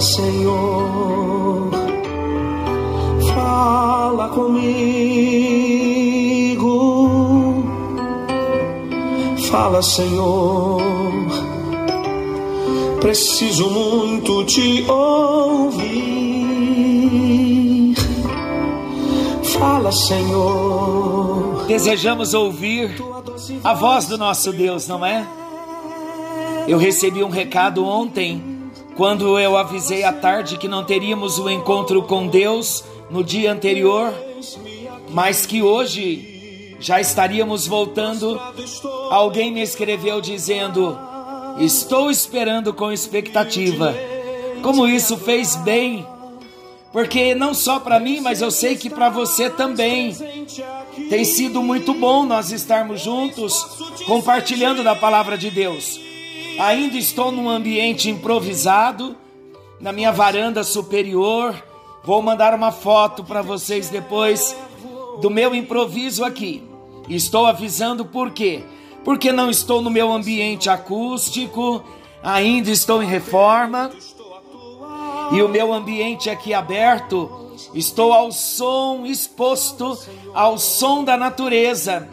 Senhor, fala comigo. Fala, Senhor, preciso muito te ouvir. Fala, Senhor. Desejamos ouvir a voz do nosso Deus, não é? Eu recebi um recado ontem quando eu avisei à tarde que não teríamos o encontro com Deus no dia anterior, mas que hoje já estaríamos voltando, alguém me escreveu dizendo: Estou esperando com expectativa. Como isso fez bem, porque não só para mim, mas eu sei que para você também. Tem sido muito bom nós estarmos juntos, compartilhando da palavra de Deus. Ainda estou num ambiente improvisado, na minha varanda superior. Vou mandar uma foto para vocês depois do meu improviso aqui. Estou avisando por quê? Porque não estou no meu ambiente acústico, ainda estou em reforma. E o meu ambiente aqui aberto, estou ao som exposto ao som da natureza.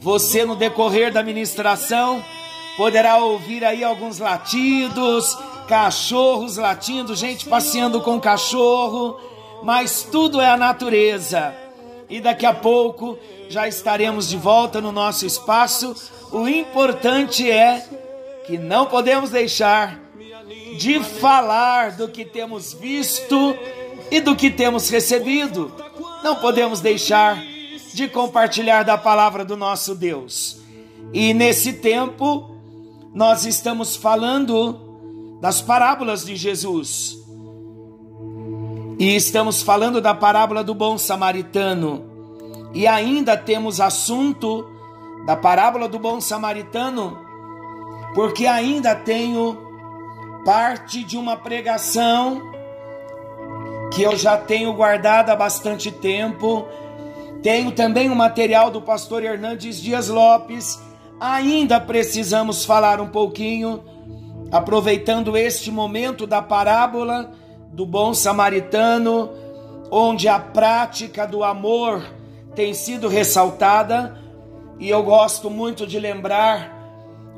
Você no decorrer da ministração poderá ouvir aí alguns latidos, cachorros latindo, gente passeando com cachorro, mas tudo é a natureza. E daqui a pouco já estaremos de volta no nosso espaço. O importante é que não podemos deixar de falar do que temos visto e do que temos recebido. Não podemos deixar de compartilhar da palavra do nosso Deus. E nesse tempo, nós estamos falando das parábolas de Jesus. E estamos falando da parábola do bom samaritano. E ainda temos assunto da parábola do bom samaritano, porque ainda tenho parte de uma pregação que eu já tenho guardado há bastante tempo. Tenho também o material do pastor Hernandes Dias Lopes ainda precisamos falar um pouquinho, aproveitando este momento da parábola do bom samaritano, onde a prática do amor tem sido ressaltada, e eu gosto muito de lembrar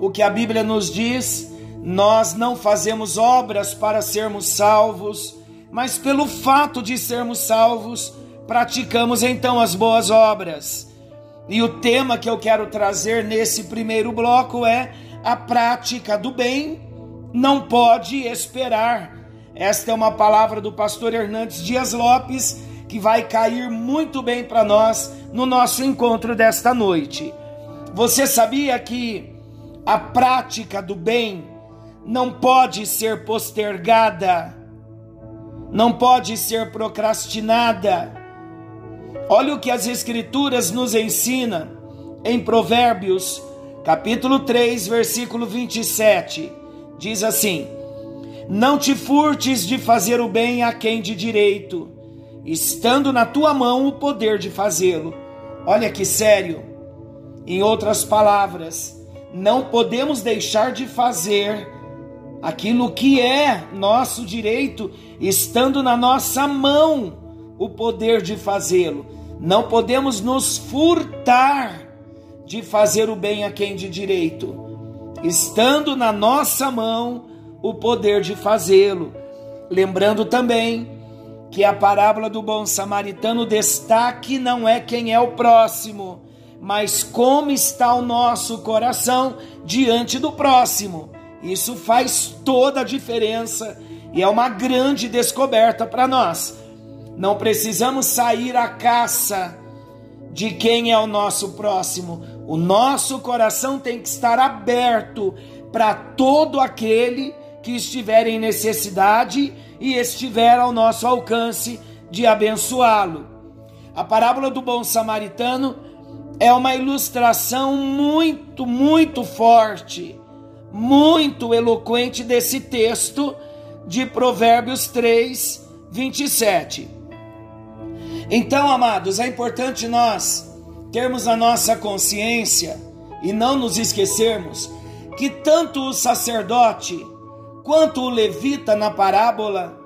o que a Bíblia nos diz: nós não fazemos obras para sermos salvos, mas pelo fato de sermos salvos, praticamos então as boas obras. E o tema que eu quero trazer nesse primeiro bloco é a prática do bem não pode esperar. Esta é uma palavra do pastor Hernandes Dias Lopes que vai cair muito bem para nós no nosso encontro desta noite. Você sabia que a prática do bem não pode ser postergada, não pode ser procrastinada Olha o que as Escrituras nos ensina em Provérbios, capítulo 3, versículo 27. Diz assim: Não te furtes de fazer o bem a quem de direito, estando na tua mão o poder de fazê-lo. Olha que sério. Em outras palavras, não podemos deixar de fazer aquilo que é nosso direito, estando na nossa mão o poder de fazê-lo. Não podemos nos furtar de fazer o bem a quem de direito, estando na nossa mão o poder de fazê-lo. Lembrando também que a parábola do bom samaritano destaque não é quem é o próximo, mas como está o nosso coração diante do próximo. Isso faz toda a diferença e é uma grande descoberta para nós. Não precisamos sair à caça de quem é o nosso próximo. O nosso coração tem que estar aberto para todo aquele que estiver em necessidade e estiver ao nosso alcance de abençoá-lo. A parábola do bom samaritano é uma ilustração muito, muito forte, muito eloquente desse texto de Provérbios 3, 27. Então, amados, é importante nós termos a nossa consciência e não nos esquecermos que tanto o sacerdote quanto o levita na parábola,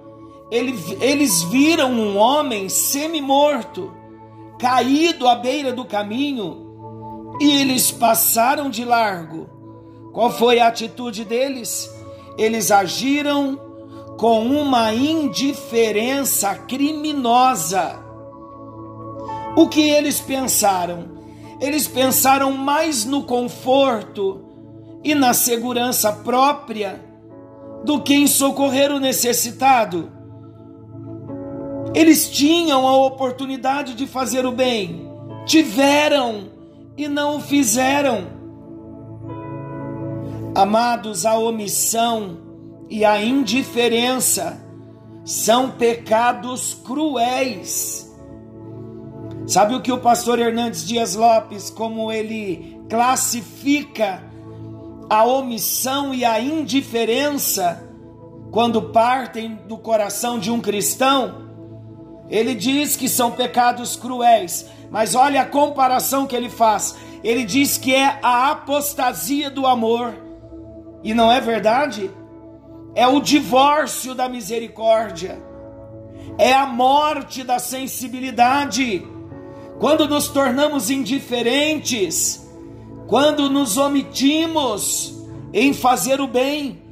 ele, eles viram um homem semi-morto, caído à beira do caminho, e eles passaram de largo. Qual foi a atitude deles? Eles agiram com uma indiferença criminosa. O que eles pensaram? Eles pensaram mais no conforto e na segurança própria do que em socorrer o necessitado. Eles tinham a oportunidade de fazer o bem, tiveram e não o fizeram. Amados, a omissão e a indiferença são pecados cruéis. Sabe o que o pastor Hernandes Dias Lopes, como ele classifica a omissão e a indiferença quando partem do coração de um cristão? Ele diz que são pecados cruéis, mas olha a comparação que ele faz. Ele diz que é a apostasia do amor. E não é verdade? É o divórcio da misericórdia. É a morte da sensibilidade. Quando nos tornamos indiferentes, quando nos omitimos em fazer o bem,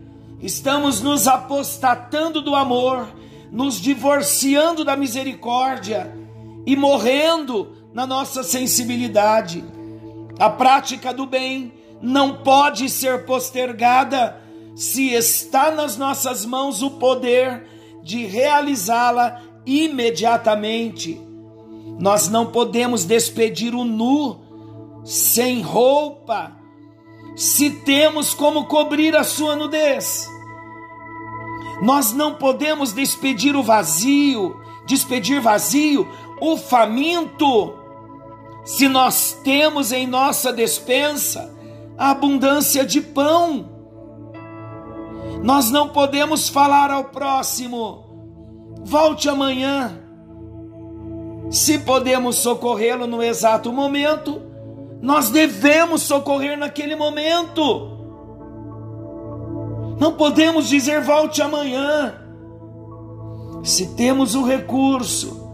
estamos nos apostatando do amor, nos divorciando da misericórdia e morrendo na nossa sensibilidade. A prática do bem não pode ser postergada se está nas nossas mãos o poder de realizá-la imediatamente. Nós não podemos despedir o nu sem roupa, se temos como cobrir a sua nudez. Nós não podemos despedir o vazio, despedir vazio o faminto, se nós temos em nossa despensa a abundância de pão. Nós não podemos falar ao próximo, volte amanhã. Se podemos socorrê-lo no exato momento, nós devemos socorrer naquele momento. Não podemos dizer volte amanhã. Se temos o recurso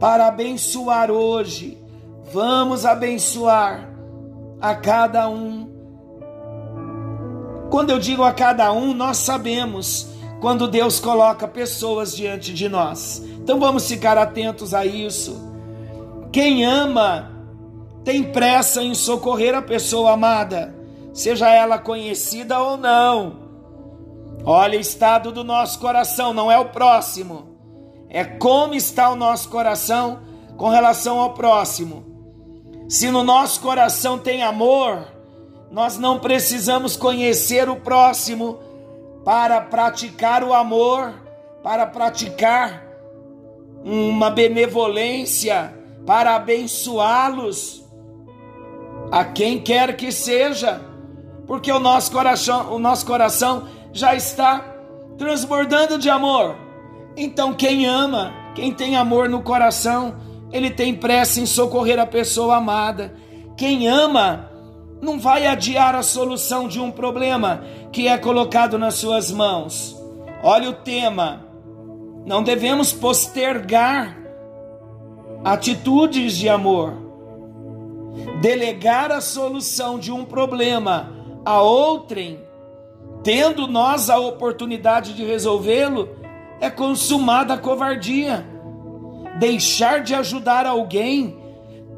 para abençoar hoje, vamos abençoar a cada um. Quando eu digo a cada um, nós sabemos quando Deus coloca pessoas diante de nós. Então vamos ficar atentos a isso. Quem ama tem pressa em socorrer a pessoa amada, seja ela conhecida ou não. Olha o estado do nosso coração, não é o próximo, é como está o nosso coração com relação ao próximo. Se no nosso coração tem amor, nós não precisamos conhecer o próximo para praticar o amor, para praticar uma benevolência, para abençoá-los a quem quer que seja, porque o nosso coração, o nosso coração já está transbordando de amor. Então, quem ama, quem tem amor no coração, ele tem pressa em socorrer a pessoa amada. Quem ama, não vai adiar a solução de um problema que é colocado nas suas mãos. Olha o tema. Não devemos postergar atitudes de amor delegar a solução de um problema a outrem, tendo nós a oportunidade de resolvê-lo, é consumada a covardia. Deixar de ajudar alguém,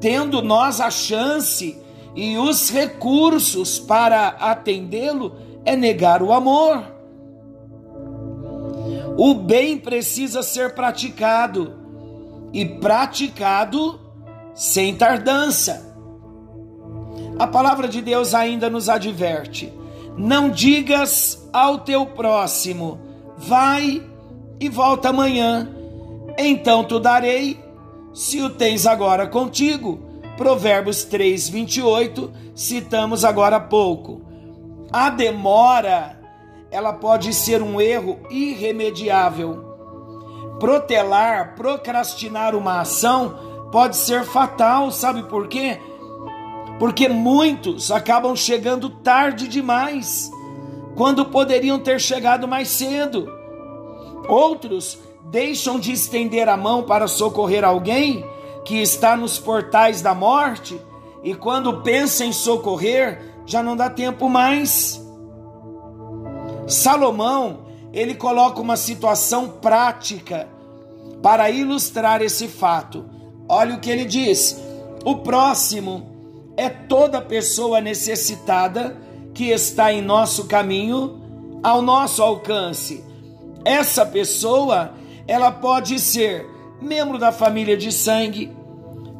tendo nós a chance e os recursos para atendê-lo, é negar o amor. O bem precisa ser praticado e praticado sem tardança. A palavra de Deus ainda nos adverte: não digas ao teu próximo, vai e volta amanhã, então tu darei, se o tens agora contigo. Provérbios 3, 28, citamos agora há pouco. A demora, ela pode ser um erro irremediável. Protelar, procrastinar uma ação pode ser fatal, sabe por quê? porque muitos acabam chegando tarde demais, quando poderiam ter chegado mais cedo. Outros deixam de estender a mão para socorrer alguém que está nos portais da morte e quando pensa em socorrer, já não dá tempo mais. Salomão, ele coloca uma situação prática para ilustrar esse fato. Olha o que ele diz: o próximo é toda pessoa necessitada que está em nosso caminho, ao nosso alcance. Essa pessoa, ela pode ser membro da família de sangue,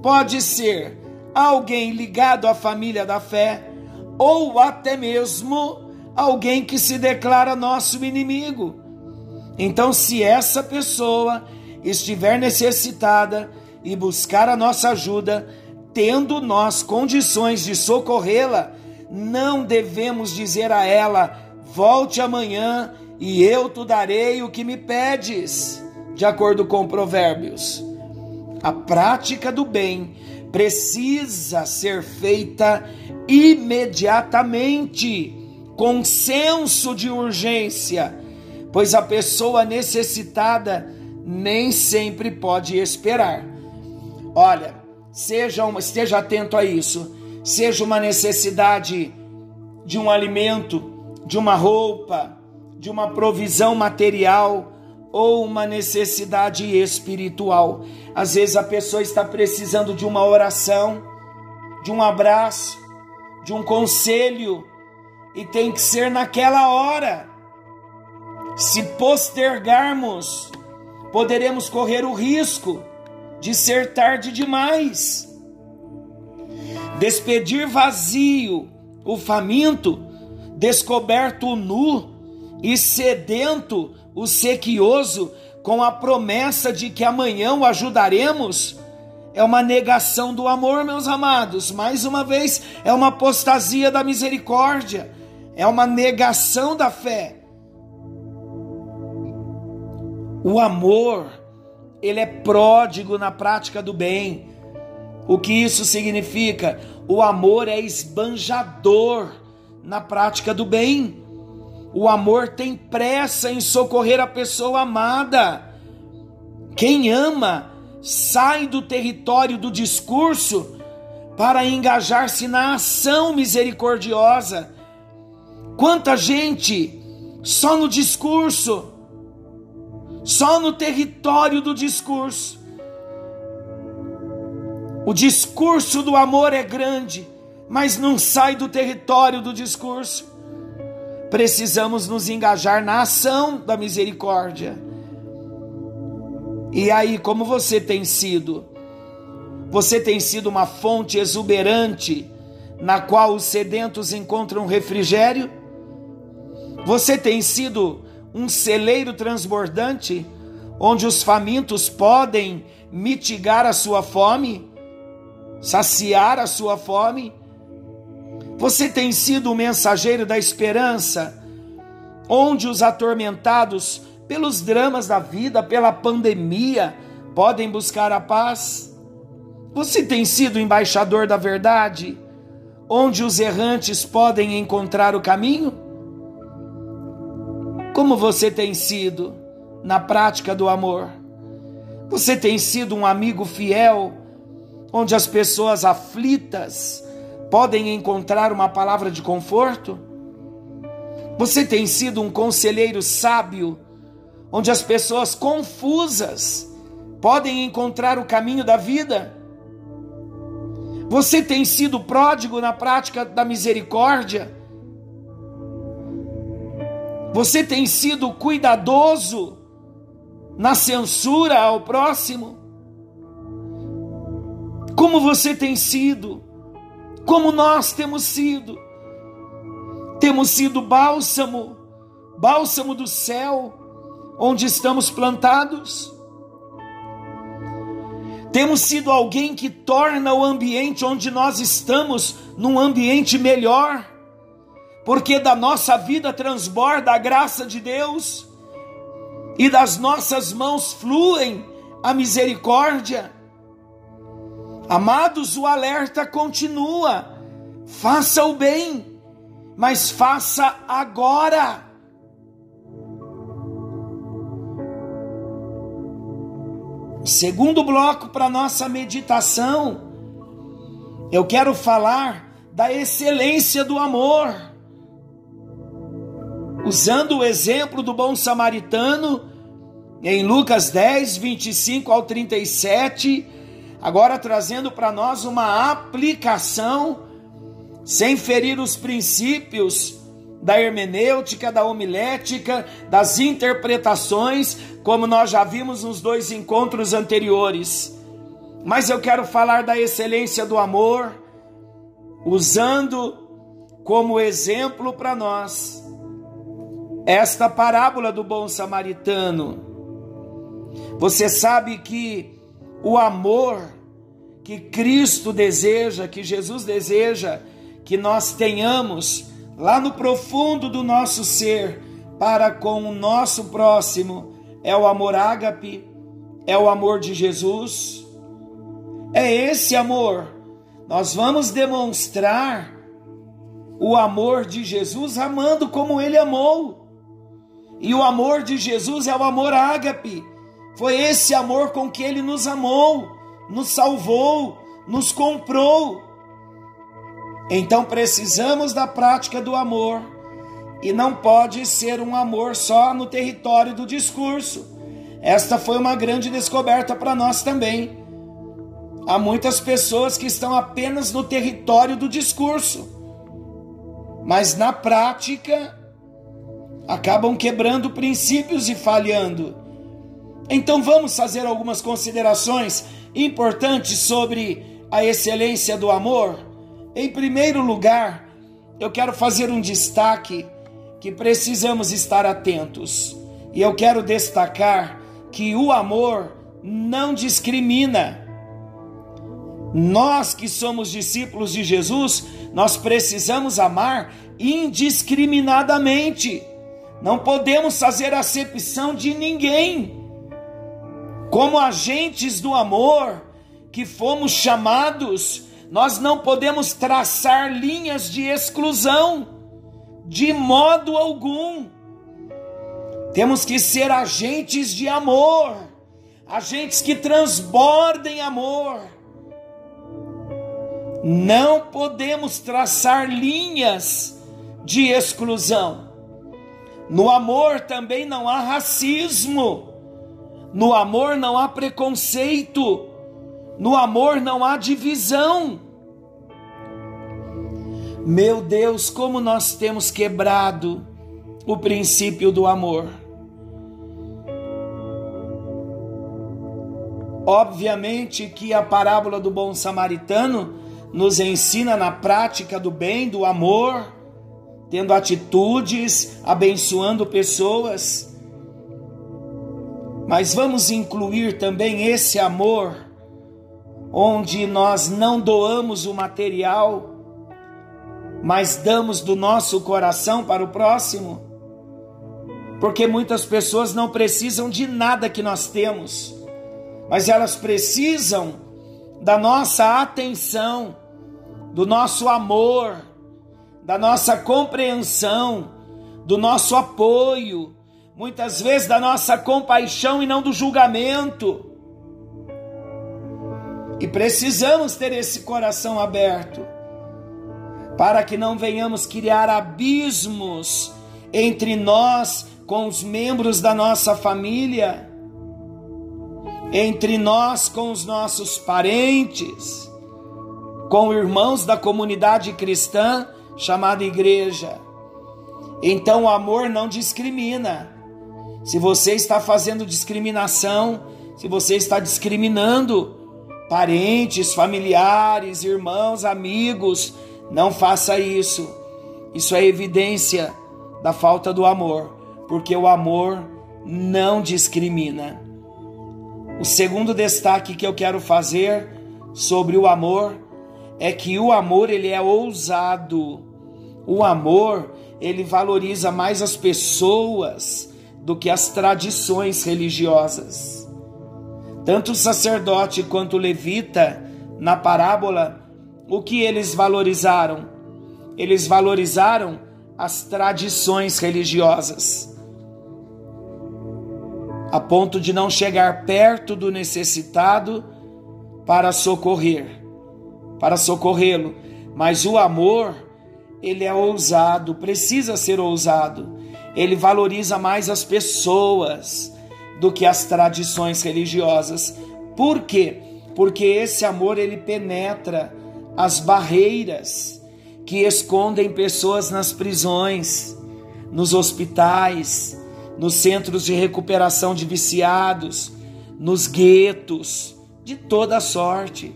pode ser alguém ligado à família da fé, ou até mesmo alguém que se declara nosso inimigo. Então, se essa pessoa estiver necessitada e buscar a nossa ajuda, tendo nós condições de socorrê-la, não devemos dizer a ela: volte amanhã e eu te darei o que me pedes, de acordo com Provérbios. A prática do bem precisa ser feita imediatamente, com senso de urgência, pois a pessoa necessitada nem sempre pode esperar. Olha, seja uma, esteja atento a isso. Seja uma necessidade de um alimento, de uma roupa, de uma provisão material ou uma necessidade espiritual. Às vezes a pessoa está precisando de uma oração, de um abraço, de um conselho e tem que ser naquela hora. Se postergarmos, poderemos correr o risco de ser tarde demais. Despedir vazio o faminto, descoberto o nu e sedento o sequioso, com a promessa de que amanhã o ajudaremos, é uma negação do amor, meus amados. Mais uma vez, é uma apostasia da misericórdia, é uma negação da fé. O amor, ele é pródigo na prática do bem. O que isso significa? O amor é esbanjador na prática do bem. O amor tem pressa em socorrer a pessoa amada. Quem ama sai do território do discurso para engajar-se na ação misericordiosa. Quanta gente só no discurso, só no território do discurso. O discurso do amor é grande, mas não sai do território do discurso. Precisamos nos engajar na ação da misericórdia. E aí, como você tem sido? Você tem sido uma fonte exuberante na qual os sedentos encontram refrigério? Você tem sido um celeiro transbordante onde os famintos podem mitigar a sua fome, saciar a sua fome? Você tem sido o mensageiro da esperança, onde os atormentados pelos dramas da vida, pela pandemia, podem buscar a paz? Você tem sido embaixador da verdade, onde os errantes podem encontrar o caminho? Como você tem sido na prática do amor? Você tem sido um amigo fiel, onde as pessoas aflitas podem encontrar uma palavra de conforto? Você tem sido um conselheiro sábio, onde as pessoas confusas podem encontrar o caminho da vida? Você tem sido pródigo na prática da misericórdia? Você tem sido cuidadoso na censura ao próximo? Como você tem sido? Como nós temos sido. Temos sido bálsamo, bálsamo do céu, onde estamos plantados. Temos sido alguém que torna o ambiente onde nós estamos num ambiente melhor, porque da nossa vida transborda a graça de Deus e das nossas mãos fluem a misericórdia. Amados, o alerta continua. Faça o bem, mas faça agora. Segundo bloco para nossa meditação, eu quero falar da excelência do amor. Usando o exemplo do bom samaritano, em Lucas 10, 25 ao 37, agora trazendo para nós uma aplicação, sem ferir os princípios da hermenêutica, da homilética, das interpretações, como nós já vimos nos dois encontros anteriores. Mas eu quero falar da excelência do amor, usando como exemplo para nós esta parábola do bom samaritano. Você sabe que o amor que Cristo deseja, que Jesus deseja que nós tenhamos lá no profundo do nosso ser para com o nosso próximo é o amor ágape, é o amor de Jesus. É esse amor. Nós vamos demonstrar o amor de Jesus amando como ele amou. E o amor de Jesus é o amor ágape. Foi esse amor com que ele nos amou, nos salvou, nos comprou. Então precisamos da prática do amor e não pode ser um amor só no território do discurso. Esta foi uma grande descoberta para nós também. Há muitas pessoas que estão apenas no território do discurso, mas na prática acabam quebrando princípios e falhando. Então vamos fazer algumas considerações importantes sobre a excelência do amor. Em primeiro lugar, eu quero fazer um destaque que precisamos estar atentos. E eu quero destacar que o amor não discrimina. Nós que somos discípulos de Jesus, nós precisamos amar indiscriminadamente. Não podemos fazer acepção de ninguém. Como agentes do amor que fomos chamados, nós não podemos traçar linhas de exclusão, de modo algum. Temos que ser agentes de amor, agentes que transbordem amor. Não podemos traçar linhas de exclusão. No amor também não há racismo, no amor não há preconceito. No amor não há divisão. Meu Deus, como nós temos quebrado o princípio do amor. Obviamente que a parábola do bom samaritano nos ensina na prática do bem, do amor, tendo atitudes, abençoando pessoas. Mas vamos incluir também esse amor onde nós não doamos o material, mas damos do nosso coração para o próximo. Porque muitas pessoas não precisam de nada que nós temos, mas elas precisam da nossa atenção, do nosso amor, da nossa compreensão, do nosso apoio, muitas vezes da nossa compaixão e não do julgamento. E precisamos ter esse coração aberto para que não venhamos criar abismos entre nós com os membros da nossa família, entre nós com os nossos parentes, com irmãos da comunidade cristã chamada igreja. Então o amor não discrimina. Se você está fazendo discriminação, se você está discriminando, parentes, familiares, irmãos, amigos, não faça isso. Isso é evidência da falta do amor, porque o amor não discrimina. O segundo destaque que eu quero fazer sobre o amor é que o amor ele é ousado. O amor, ele valoriza mais as pessoas do que as tradições religiosas. Tanto o sacerdote quanto o levita, na parábola, o que eles valorizaram? Eles valorizaram as tradições religiosas, a ponto de não chegar perto do necessitado para socorrer, para socorrê-lo. Mas o amor, ele é ousado, precisa ser ousado. Ele valoriza mais as pessoas do que as tradições religiosas. Por quê? Porque esse amor ele penetra as barreiras que escondem pessoas nas prisões, nos hospitais, nos centros de recuperação de viciados, nos guetos, de toda sorte.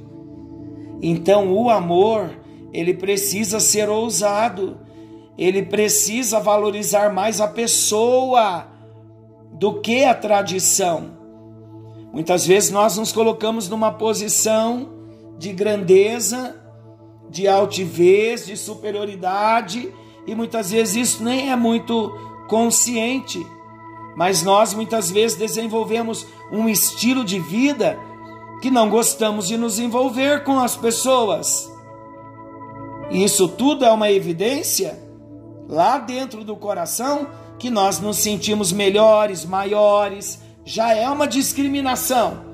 Então, o amor, ele precisa ser ousado, ele precisa valorizar mais a pessoa do que a tradição. Muitas vezes nós nos colocamos numa posição de grandeza, de altivez, de superioridade, e muitas vezes isso nem é muito consciente. Mas nós muitas vezes desenvolvemos um estilo de vida que não gostamos de nos envolver com as pessoas. E isso tudo é uma evidência lá dentro do coração que nós nos sentimos melhores, maiores, já é uma discriminação.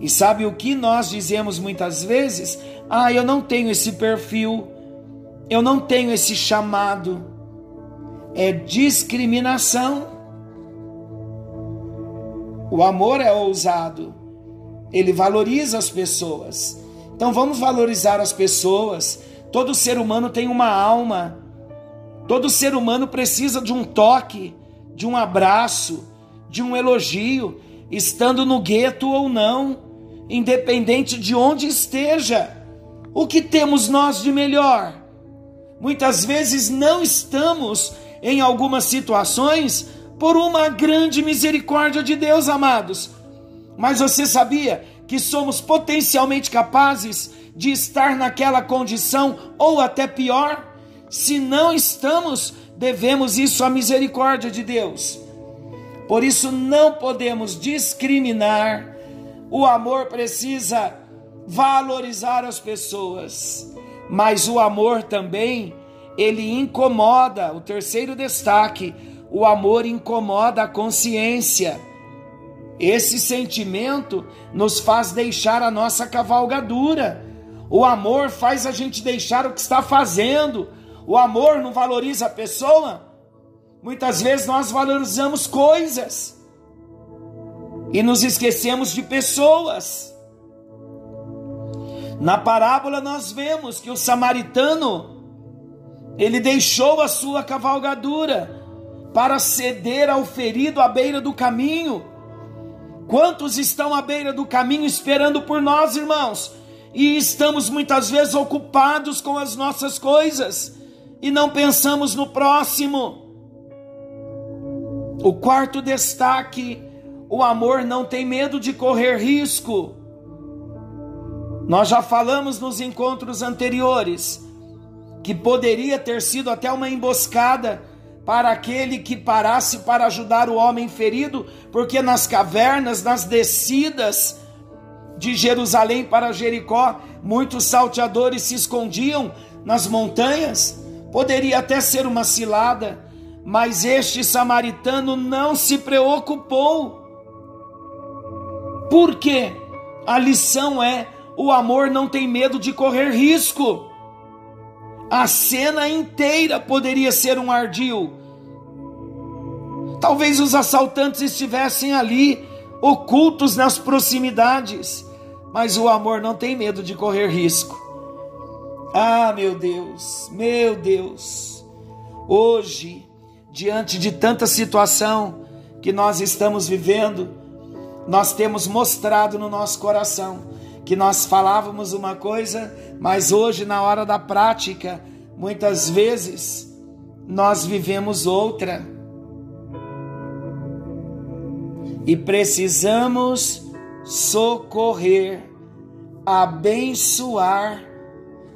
E sabe o que nós dizemos muitas vezes? Ah, eu não tenho esse perfil, eu não tenho esse chamado. É discriminação. O amor é ousado, ele valoriza as pessoas. Então vamos valorizar as pessoas. Todo ser humano tem uma alma. Todo ser humano precisa de um toque, de um abraço, de um elogio, estando no gueto ou não independente de onde esteja. O que temos nós de melhor? Muitas vezes não estamos em algumas situações por uma grande misericórdia de Deus, amados. Mas você sabia que somos potencialmente capazes de estar naquela condição ou até pior? Se não estamos, devemos isso à misericórdia de Deus. Por isso não podemos discriminar o amor precisa valorizar as pessoas, mas o amor também ele incomoda. O terceiro destaque, o amor incomoda a consciência. Esse sentimento nos faz deixar a nossa cavalgadura. O amor faz a gente deixar o que está fazendo. O amor não valoriza a pessoa. Muitas vezes nós valorizamos coisas e nos esquecemos de pessoas. Na parábola nós vemos que o samaritano ele deixou a sua cavalgadura para ceder ao ferido à beira do caminho. Quantos estão à beira do caminho esperando por nós, irmãos? E estamos muitas vezes ocupados com as nossas coisas e não pensamos no próximo. O quarto destaque o amor não tem medo de correr risco. Nós já falamos nos encontros anteriores que poderia ter sido até uma emboscada para aquele que parasse para ajudar o homem ferido, porque nas cavernas, nas descidas de Jerusalém para Jericó, muitos salteadores se escondiam nas montanhas. Poderia até ser uma cilada, mas este samaritano não se preocupou porque a lição é: o amor não tem medo de correr risco. A cena inteira poderia ser um ardil. Talvez os assaltantes estivessem ali, ocultos nas proximidades, mas o amor não tem medo de correr risco. Ah, meu Deus, meu Deus, hoje, diante de tanta situação que nós estamos vivendo, nós temos mostrado no nosso coração que nós falávamos uma coisa, mas hoje, na hora da prática, muitas vezes nós vivemos outra. E precisamos socorrer, abençoar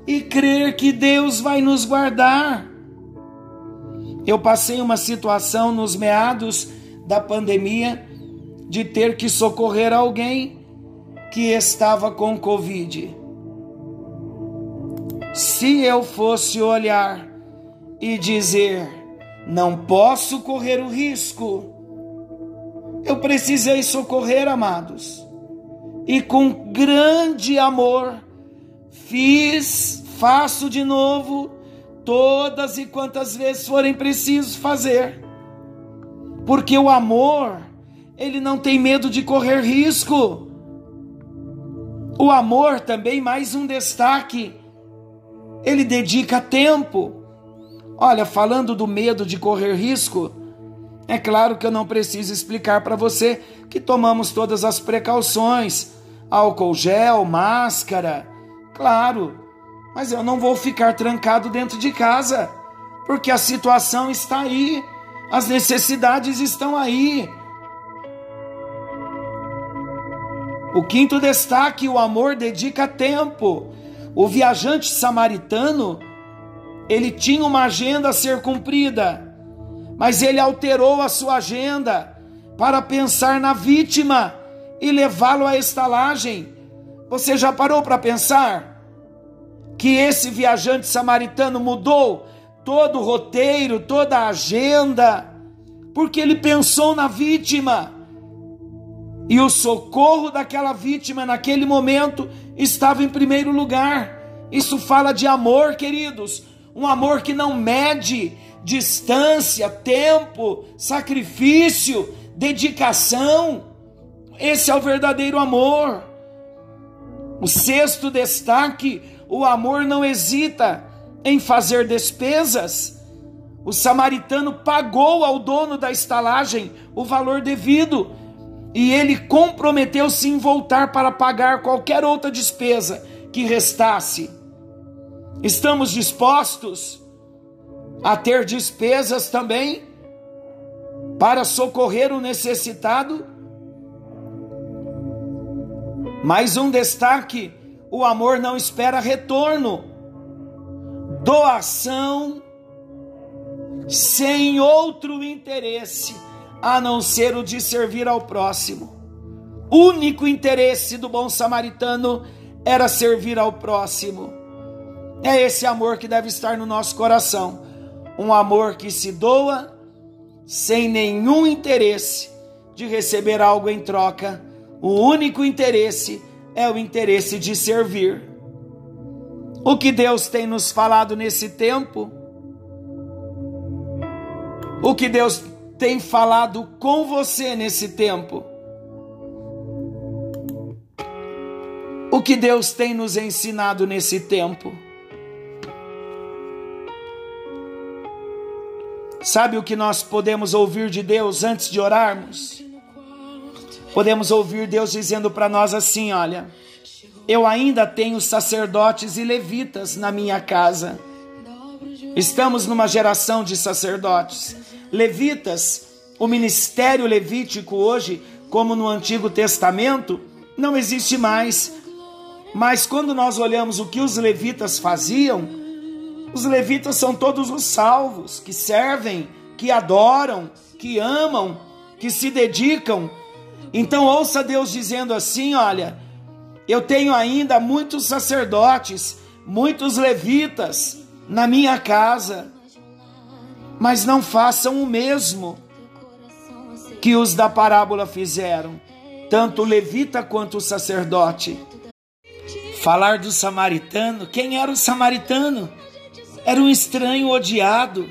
e crer que Deus vai nos guardar. Eu passei uma situação nos meados da pandemia de ter que socorrer alguém que estava com Covid. Se eu fosse olhar e dizer: Não posso correr o risco. Eu precisei socorrer, amados, e com grande amor fiz, faço de novo, todas e quantas vezes forem preciso fazer, porque o amor, ele não tem medo de correr risco. O amor também, mais um destaque, ele dedica tempo. Olha, falando do medo de correr risco, é claro que eu não preciso explicar para você que tomamos todas as precauções: álcool gel, máscara, claro, mas eu não vou ficar trancado dentro de casa, porque a situação está aí, as necessidades estão aí. O quinto destaque: o amor dedica tempo. O viajante samaritano, ele tinha uma agenda a ser cumprida, mas ele alterou a sua agenda para pensar na vítima e levá-lo à estalagem. Você já parou para pensar que esse viajante samaritano mudou todo o roteiro, toda a agenda, porque ele pensou na vítima? E o socorro daquela vítima naquele momento estava em primeiro lugar. Isso fala de amor, queridos. Um amor que não mede distância, tempo, sacrifício, dedicação. Esse é o verdadeiro amor. O sexto destaque: o amor não hesita em fazer despesas. O samaritano pagou ao dono da estalagem o valor devido e ele comprometeu-se em voltar para pagar qualquer outra despesa que restasse. Estamos dispostos a ter despesas também para socorrer o necessitado? Mais um destaque: o amor não espera retorno. Doação sem outro interesse a não ser o de servir ao próximo. Único interesse do bom samaritano era servir ao próximo. É esse amor que deve estar no nosso coração. Um amor que se doa sem nenhum interesse de receber algo em troca. O único interesse é o interesse de servir. O que Deus tem nos falado nesse tempo? O que Deus tem falado com você nesse tempo? O que Deus tem nos ensinado nesse tempo? Sabe o que nós podemos ouvir de Deus antes de orarmos? Podemos ouvir Deus dizendo para nós assim: olha, eu ainda tenho sacerdotes e levitas na minha casa. Estamos numa geração de sacerdotes levitas, o ministério levítico hoje, como no Antigo Testamento, não existe mais. Mas quando nós olhamos o que os levitas faziam, os levitas são todos os salvos que servem, que adoram, que amam, que se dedicam. Então ouça Deus dizendo assim: olha, eu tenho ainda muitos sacerdotes, muitos levitas na minha casa mas não façam o mesmo que os da parábola fizeram, tanto o levita quanto o sacerdote. Falar do samaritano, quem era o samaritano? Era um estranho odiado,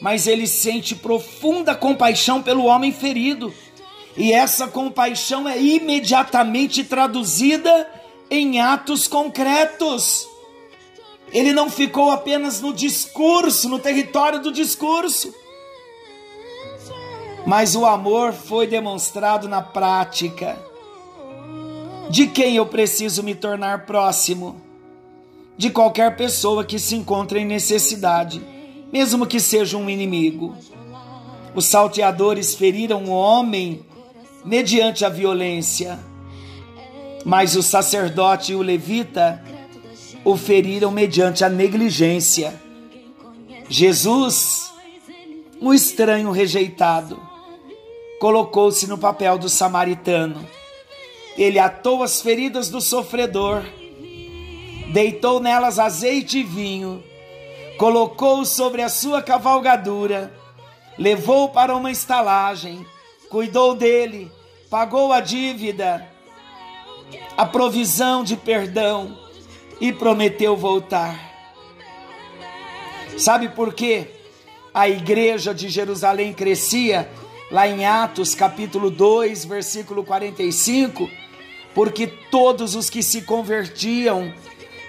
mas ele sente profunda compaixão pelo homem ferido. E essa compaixão é imediatamente traduzida em atos concretos. Ele não ficou apenas no discurso, no território do discurso. Mas o amor foi demonstrado na prática. De quem eu preciso me tornar próximo? De qualquer pessoa que se encontre em necessidade, mesmo que seja um inimigo. Os salteadores feriram o homem mediante a violência, mas o sacerdote e o levita o feriram mediante a negligência. Jesus, um estranho rejeitado, colocou-se no papel do samaritano. Ele atou as feridas do sofredor, deitou nelas azeite e vinho, colocou sobre a sua cavalgadura, levou para uma estalagem, cuidou dele, pagou a dívida, a provisão de perdão e prometeu voltar. Sabe por quê? A igreja de Jerusalém crescia, lá em Atos capítulo 2, versículo 45, porque todos os que se convertiam,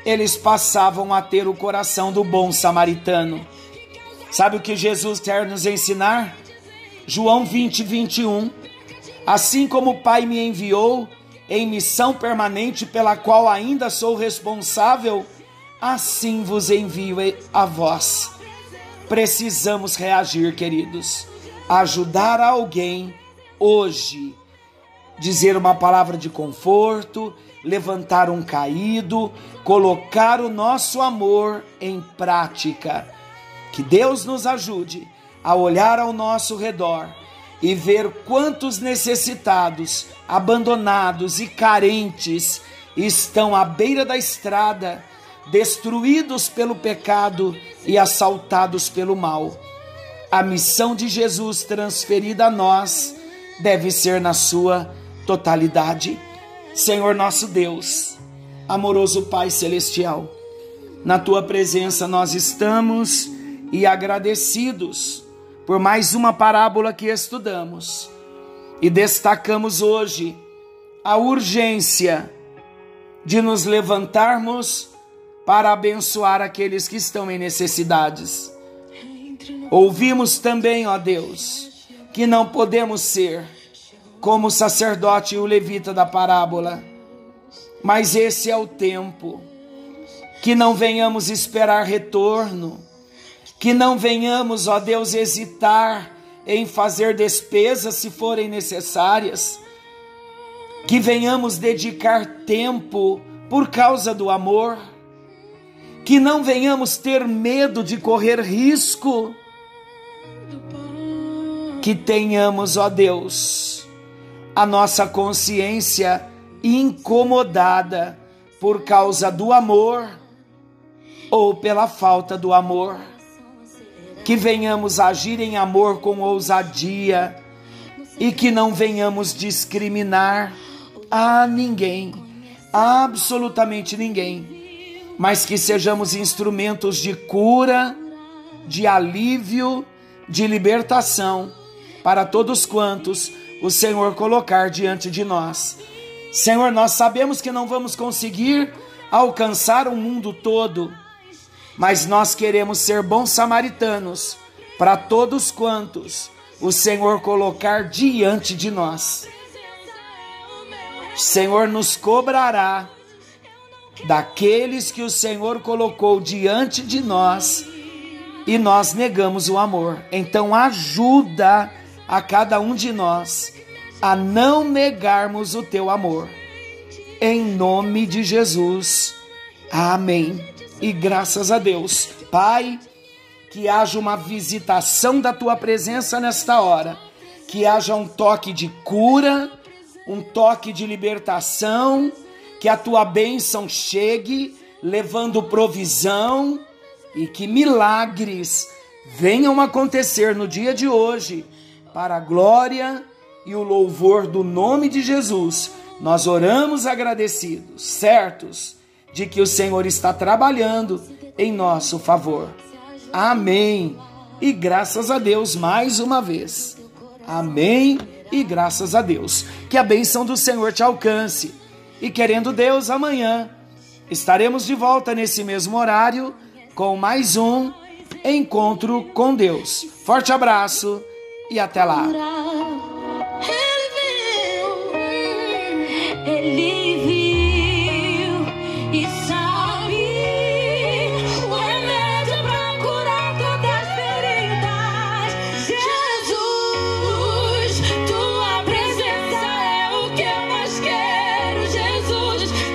eles passavam a ter o coração do bom samaritano. Sabe o que Jesus quer nos ensinar? João 20, 21. Assim como o Pai me enviou em missão permanente pela qual ainda sou responsável, assim vos envio a vós. Precisamos reagir, queridos. Ajudar alguém hoje. Dizer uma palavra de conforto, levantar um caído, colocar o nosso amor em prática. Que Deus nos ajude a olhar ao nosso redor e ver quantos necessitados, abandonados e carentes estão à beira da estrada destruídos pelo pecado e assaltados pelo mal. A missão de Jesus transferida a nós deve ser na sua totalidade. Senhor nosso Deus, amoroso Pai celestial, na tua presença nós estamos e agradecidos por mais uma parábola que estudamos e destacamos hoje a urgência de nos levantarmos para abençoar aqueles que estão em necessidades. Ouvimos também, ó Deus, que não podemos ser como o sacerdote e o levita da parábola, mas esse é o tempo. Que não venhamos esperar retorno, que não venhamos, ó Deus, hesitar em fazer despesas se forem necessárias, que venhamos dedicar tempo por causa do amor que não venhamos ter medo de correr risco, que tenhamos, ó Deus, a nossa consciência incomodada por causa do amor ou pela falta do amor, que venhamos agir em amor com ousadia e que não venhamos discriminar a ninguém, absolutamente ninguém mas que sejamos instrumentos de cura, de alívio, de libertação para todos quantos o Senhor colocar diante de nós. Senhor, nós sabemos que não vamos conseguir alcançar o mundo todo, mas nós queremos ser bons samaritanos para todos quantos o Senhor colocar diante de nós. Senhor nos cobrará daqueles que o Senhor colocou diante de nós e nós negamos o amor. Então, ajuda a cada um de nós a não negarmos o teu amor. Em nome de Jesus. Amém. E graças a Deus, Pai, que haja uma visitação da tua presença nesta hora, que haja um toque de cura, um toque de libertação que a tua bênção chegue levando provisão e que milagres venham acontecer no dia de hoje, para a glória e o louvor do nome de Jesus. Nós oramos agradecidos, certos de que o Senhor está trabalhando em nosso favor. Amém. E graças a Deus mais uma vez. Amém. E graças a Deus. Que a bênção do Senhor te alcance e querendo Deus, amanhã estaremos de volta nesse mesmo horário com mais um encontro com Deus. Forte abraço e até lá. Ele